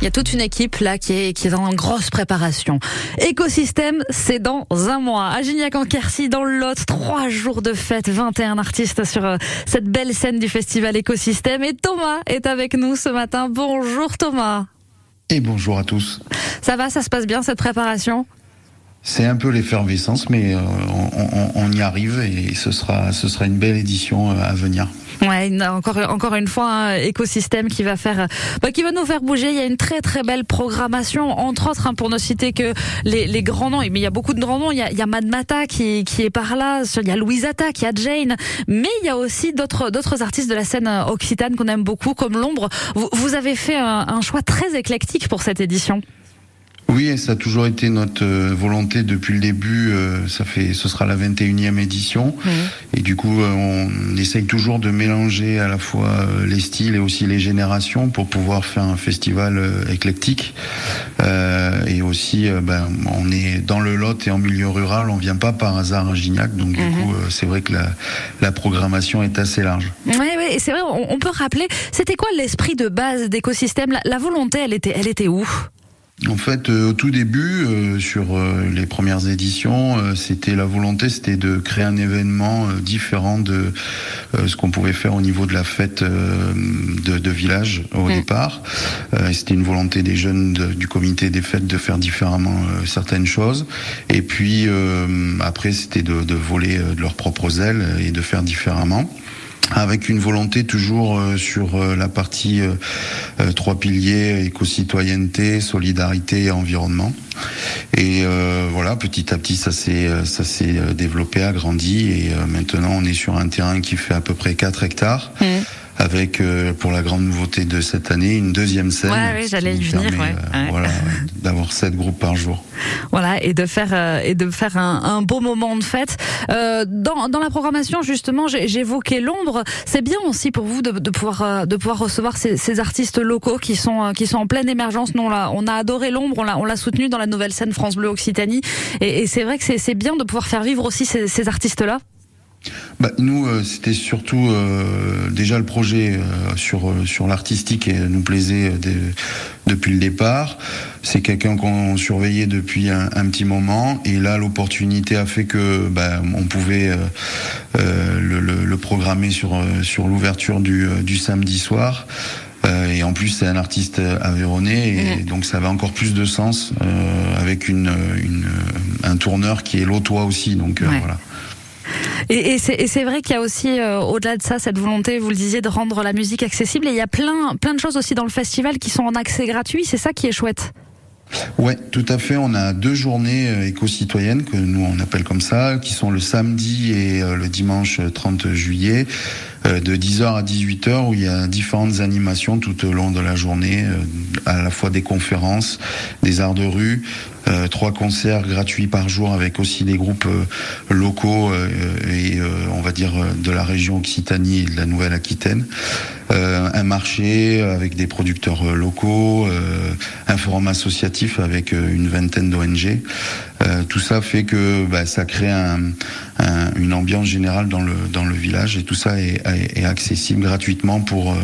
Il y a toute une équipe là qui est, qui est en grosse préparation. Écosystème, c'est dans un mois. À Gignac en Quercy, dans le Lot, trois jours de fête, 21 artistes sur euh, cette belle scène du festival Écosystème. Et Thomas est avec nous ce matin. Bonjour Thomas. Et bonjour à tous. Ça va, ça se passe bien cette préparation? C'est un peu l'effervescence, mais euh, on, y arrive et ce sera, ce sera une belle édition euh, à venir. Ouais, encore encore une fois un écosystème qui va faire, bah, qui va nous faire bouger. Il y a une très très belle programmation, entre autres hein, pour ne citer que les, les, grands noms. Mais il y a beaucoup de grands noms. Il y a, il Mad Mata qui, qui est par là. Il y a Louisata, il y a Jane, mais il y a aussi d'autres d'autres artistes de la scène occitane qu'on aime beaucoup, comme l'ombre. Vous, avez fait un choix très éclectique pour cette édition. Oui, ça a toujours été notre euh, volonté depuis le début. Euh, ça fait, ce sera la 21e édition, et du coup, euh, on essaye toujours de mélanger à la fois les styles et aussi les générations pour pouvoir faire un festival éclectique. et aussi, ben, on est dans le Lot et en milieu rural, on vient pas par hasard à Gignac, donc du mhm. coup, c'est vrai que la, la, programmation est assez large. Oui, oui, c'est vrai. On, peut rappeler, c'était quoi l'esprit de base d'écosystème? La, la volonté, elle était, elle était où? En fait, euh, au tout début, euh, sur euh, les premières éditions, c'était la volonté, c'était de créer un événement différent de ce qu'on pouvait faire au niveau de la fête de, de, village au mm. départ. c'était une volonté des jeunes du comité des fêtes de faire différemment certaines choses. Et puis après, c'était de, de voler de leurs propres ailes et de faire différemment avec une volonté toujours euh, sur euh, la partie euh, trois piliers éco-citoyenneté, solidarité et environnement. Et voilà, petit à petit, ça s'est ça s'est développé, agrandi, et maintenant on est sur un terrain qui fait à peu près 4 hectares. Mmh avec euh, pour la grande nouveauté de cette année une deuxième scène. Ouais, oui, j'allais y venir. ouais. Euh, voilà, d'avoir sept groupes par jour. Voilà, et de faire euh, et de faire un, un, beau moment de fête. dans, dans la programmation, justement, j'évoquais l'ombre. C'est bien aussi pour vous de, de pouvoir de pouvoir recevoir ces, ces, artistes locaux qui sont qui sont en pleine émergence. Nous, on a, on a adoré l'ombre, on l'a on l'a soutenu dans la nouvelle scène France Bleu Occitanie, et, c'est vrai que c'est bien de pouvoir faire vivre aussi ces, ces artistes là bah, nous, euh, c'était surtout euh, déjà le projet euh, sur sur l'artistique et nous plaisait depuis le départ. C'est quelqu'un qu'on surveillait depuis un, petit moment et là, l'opportunité a fait que bah, on pouvait le, programmer sur sur l'ouverture du samedi soir. Et en plus, c'est un artiste avéronné, et mmh. donc ça avait encore plus de sens avec une, une, un tourneur qui est l'autois aussi. Donc voilà. Et, et c'est vrai qu'il y a aussi, euh, au-delà de ça, cette volonté, vous le disiez, de rendre la musique accessible. Et il y a plein, plein de choses aussi dans le festival qui sont en accès gratuit. C'est ça qui est chouette. Ouais, tout à fait. On a deux journées euh, éco-citoyennes que nous on appelle comme ça, qui sont le samedi et euh, le dimanche 30 juillet, de 10h à 18h, où il y a différentes animations tout au long de la journée, à la fois des conférences, des arts de rue, euh, trois concerts gratuits par jour avec aussi des groupes euh, locaux euh, et on va dire de la région Occitanie et de la Nouvelle-Aquitaine. un marché avec des producteurs locaux, un forum associatif avec une vingtaine d'ONG. tout ça fait que bah, ça crée un, une ambiance générale dans le dans le village et tout ça est, est, accessible gratuitement pour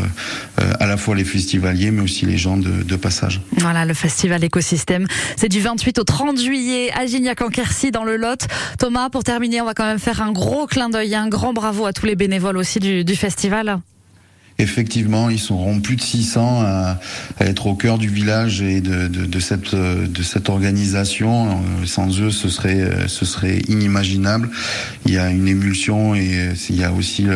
à la fois les festivaliers mais aussi les gens de, de passage. Voilà le festival écosystème, c'est du 28 au 30 juillet à Gignac en Quercy dans le Lot. Thomas, pour terminer, on va quand même faire un gros clin d'œil, un grand bravo à tous les bénévoles aussi du festival. Effectivement, ils seront plus de 600 à, être au cœur du village et de, de, de cette, de cette organisation. Euh, sans eux, ce serait, euh, ce serait inimaginable. Il y a une émulsion et euh, il y a aussi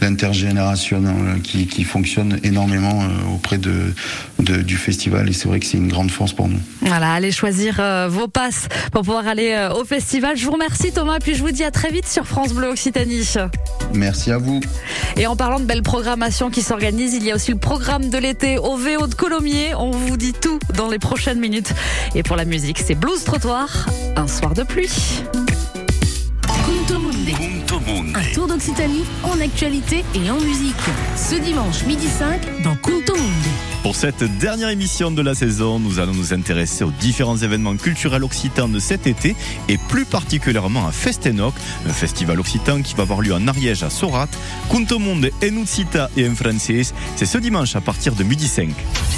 l'intergénération qui, qui fonctionne énormément auprès de, de du festival et c'est vrai que c'est une grande force pour nous. Voilà, allez choisir vos passes pour pouvoir aller au festival. Je vous remercie Thomas, puis je vous dis à très vite sur France Bleu Occitanie. Merci à vous. Et en parlant de belle programmation, qui s'organise. Il y a aussi le programme de l'été au VO de Colomiers. On vous dit tout dans les prochaines minutes. Et pour la musique, c'est Blues Trottoir, un soir de pluie. Un tour d'Occitanie en actualité et en musique. Ce dimanche midi 5 dans Kunto Mundi. Pour cette dernière émission de la saison, nous allons nous intéresser aux différents événements culturels occitans de cet été et plus particulièrement à Festenoc, un festival occitan qui va avoir lieu en Ariège à Sorat. Kunto Monde en Ucita et en Francis, c'est ce dimanche à partir de midi 5.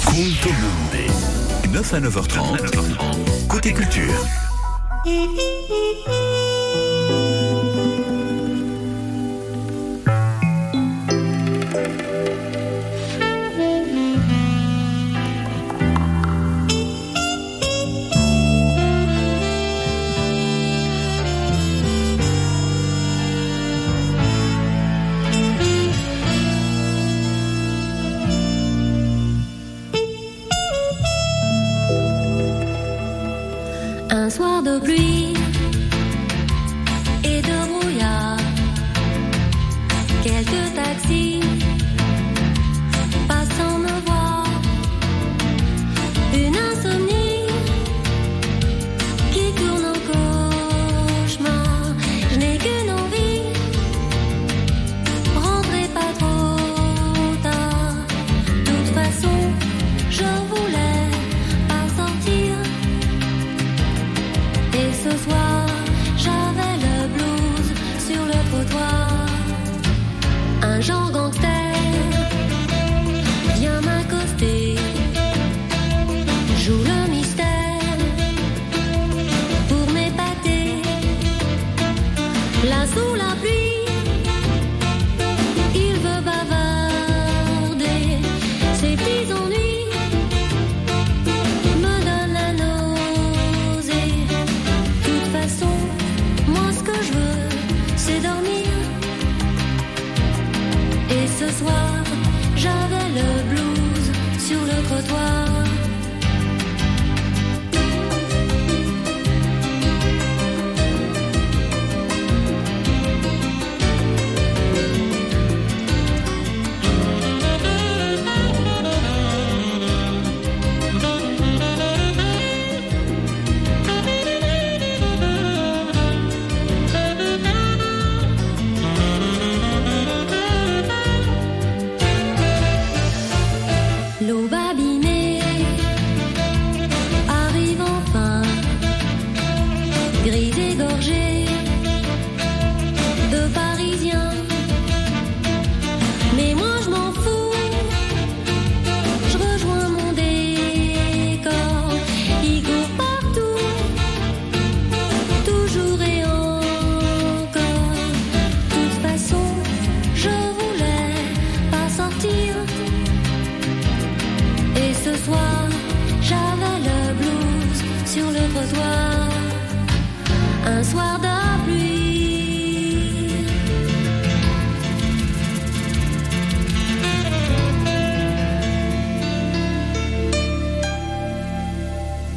Kunto Monde, 9 à 9h30, côté culture. De pluie Luba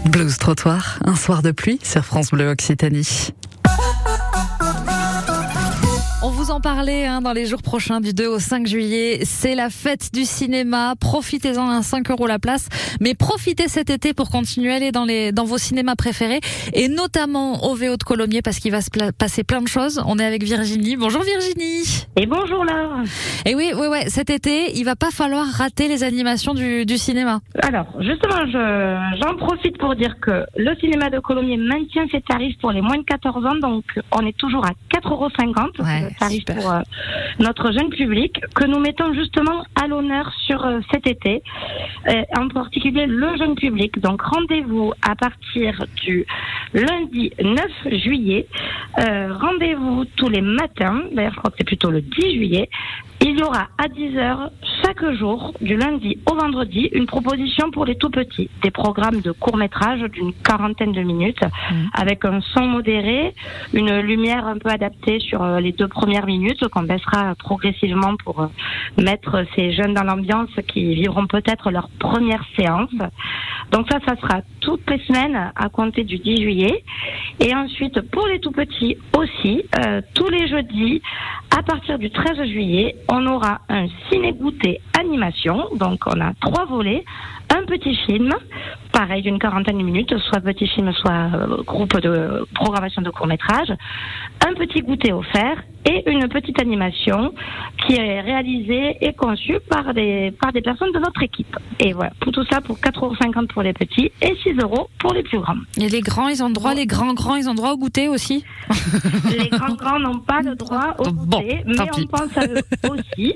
Blues Trottoir, un soir de pluie sur France Bleu Occitanie. Vous en parlait hein, dans les jours prochains du 2 au 5 juillet. C'est la fête du cinéma. Profitez-en à 5 euros la place. Mais profitez cet été pour continuer à aller dans, les, dans vos cinémas préférés et notamment au VO de Colomiers parce qu'il va se passer plein de choses. On est avec Virginie. Bonjour Virginie. Et bonjour Laure. Et oui, oui, ouais, cet été, il va pas falloir rater les animations du, du cinéma. Alors, justement, je, j'en profite pour dire que le cinéma de Colomiers maintient ses tarifs pour les moins de 14 ans, donc on est toujours à 4,50 euros, Ouais, super. pour euh, notre jeune public, que nous mettons justement à l'honneur sur euh, cet été, euh, en particulier le jeune public. Donc rendez-vous à partir du lundi 9 juillet, rendez-vous tous les matins, d'ailleurs je crois que c'est plutôt le 10 juillet, il y aura à 10h chaque jour, du lundi au vendredi, une proposition pour les tout petits. Des programmes de court métrage d'une quarantaine de minutes, avec un son modéré, une lumière un peu adaptée sur euh, les deux premières minutes, qu'on baissera progressivement pour euh, mettre ces jeunes dans l'ambiance qui vivront peut-être leur première séance. Donc ça, ça sera toutes les semaines à compter du 10 juillet. Et ensuite, pour les tout petits aussi, euh, tous les jeudis, à partir du 13 juillet, on aura un ciné-goûter animation. Donc on a trois volets. Un petit film, pareil d'une quarantaine de minutes, soit petit film, soit euh, groupe de programmation de court métrage. Un petit goûter offert et une petite animation qui est réalisée et conçue par des, par des personnes de notre équipe. Et voilà, pour tout ça, pour 4,50 euros pour les petits et 6 euros pour les plus grands. Et les grands, ils ont le droit, les grands grands, ils ont le droit au goûter aussi Les grands grands n'ont pas le droit au Bon, goûter, mais pis. on pense à eux aussi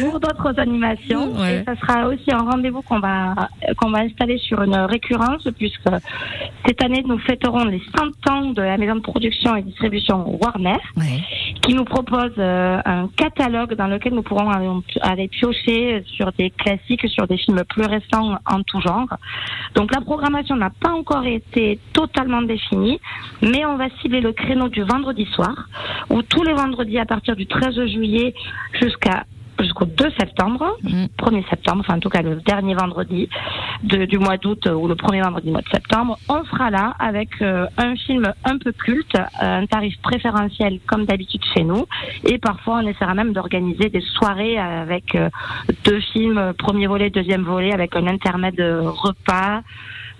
pour d'autres animations. Ouais. Et ça sera aussi un rendez-vous qu'on va qu'on va installer sur une récurrence, puisque cette année nous fêterons les 100 ans de la maison de production et distribution Warner, Ouais. Qui nous propose euh, un catalogue dans lequel nous pourrons aller, piocher sur des classiques, sur des films plus récents en tout genre. Donc la programmation n'a pas encore été totalement définie, mais on va cibler le créneau du vendredi soir, où tous les vendredis à partir du 13 juillet jusqu'à jusqu'au 2 septembre, Mhm. 1er septembre, enfin en tout cas le dernier vendredi de- du mois d'août euh, ou le premier vendredi du mois de septembre, on sera là avec euh, un film un peu culte, euh, un tarif préférentiel comme d'habitude chez nous, et parfois on essaiera même d'organiser des soirées avec euh, deux films, premier volet, deuxième volet, avec un intermède de repas.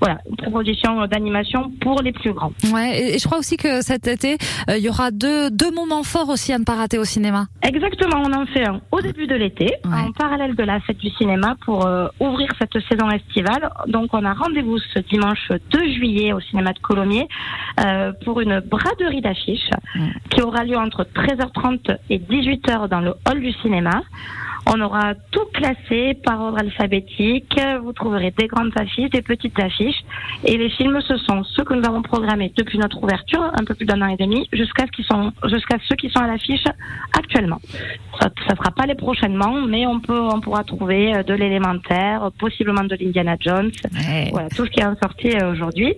Voilà, une proposition d'animation pour les plus grands. Ouais, et je crois aussi que cet été, euh, il y aura deux, deux moments forts aussi à ne pas rater au cinéma. Exactement, on en fait un au début de l'été, Ouais. en parallèle de la fête du cinéma pour euh, ouvrir cette saison estivale. Donc on a rendez-vous ce dimanche 2 juillet au cinéma de Colomiers euh, pour une braderie d'affiches qui aura lieu entre 13h30 et 18h dans le hall du cinéma. On aura tout classé par ordre alphabétique. Vous trouverez des grandes affiches, des petites affiches. Et les films, ce sont ceux que nous avons programmés depuis notre ouverture, un peu plus d'un an et demi, jusqu'à ce qu'ils sont, jusqu'à ceux qui sont à l'affiche actuellement. Ça ne sera pas les prochainement, mais on peut, on pourra trouver euh, de l'élémentaire, possiblement de l'Indiana Jones, voilà, tout ce qui est en sortie euh, aujourd'hui.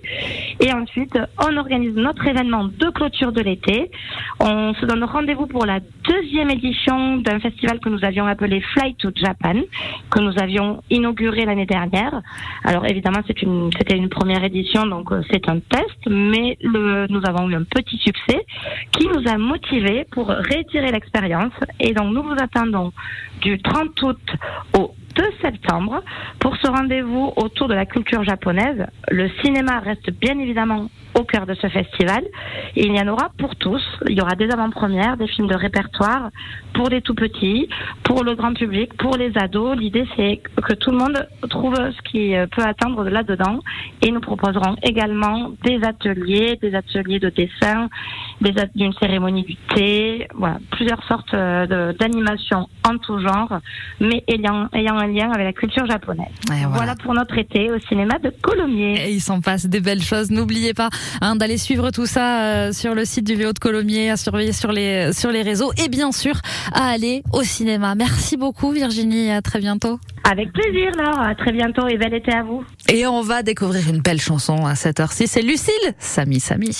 Et ensuite, on organise notre événement de clôture de l'été. On se donne rendez-vous pour la deuxième édition d'un festival que nous avions appelé Fly to Japan, que nous avions inauguré l'année dernière. Alors évidemment, c'est une, c'était une première édition, donc euh, c'est un test, mais nous avons eu un petit succès qui nous a motivés pour réitérer l'expérience. Et donc, nous vous attendons du 30 août au 2 septembre pour ce rendez-vous autour de la culture japonaise. Le cinéma reste bien évidemment au cœur de ce festival. Il y en aura pour tous. Il y aura des avant-premières, des films de répertoire pour les tout petits, pour le grand public, pour les ados. L'idée, c'est que tout le monde trouve ce qui euh, peut attendre là-dedans. Et nous proposerons également des ateliers, des ateliers de dessin, d'une cérémonie du thé, voilà, plusieurs sortes euh, d'animations en tout genre, mais ayant, ayant un lien avec la culture japonaise. Voilà. Voilà pour notre été au cinéma de Colomiers. Et il s'en passe des belles choses. N'oubliez pas hein, d'aller suivre tout ça euh, sur le site du Véo de Colomiers, à surveiller sur les, sur les réseaux et bien sûr à aller au cinéma. Merci beaucoup Virginie, à très bientôt. Avec plaisir, Laure. À très bientôt et bel été à vous. Et on va découvrir une belle chanson à cette heure-ci. C'est Lucille, Samy Samy.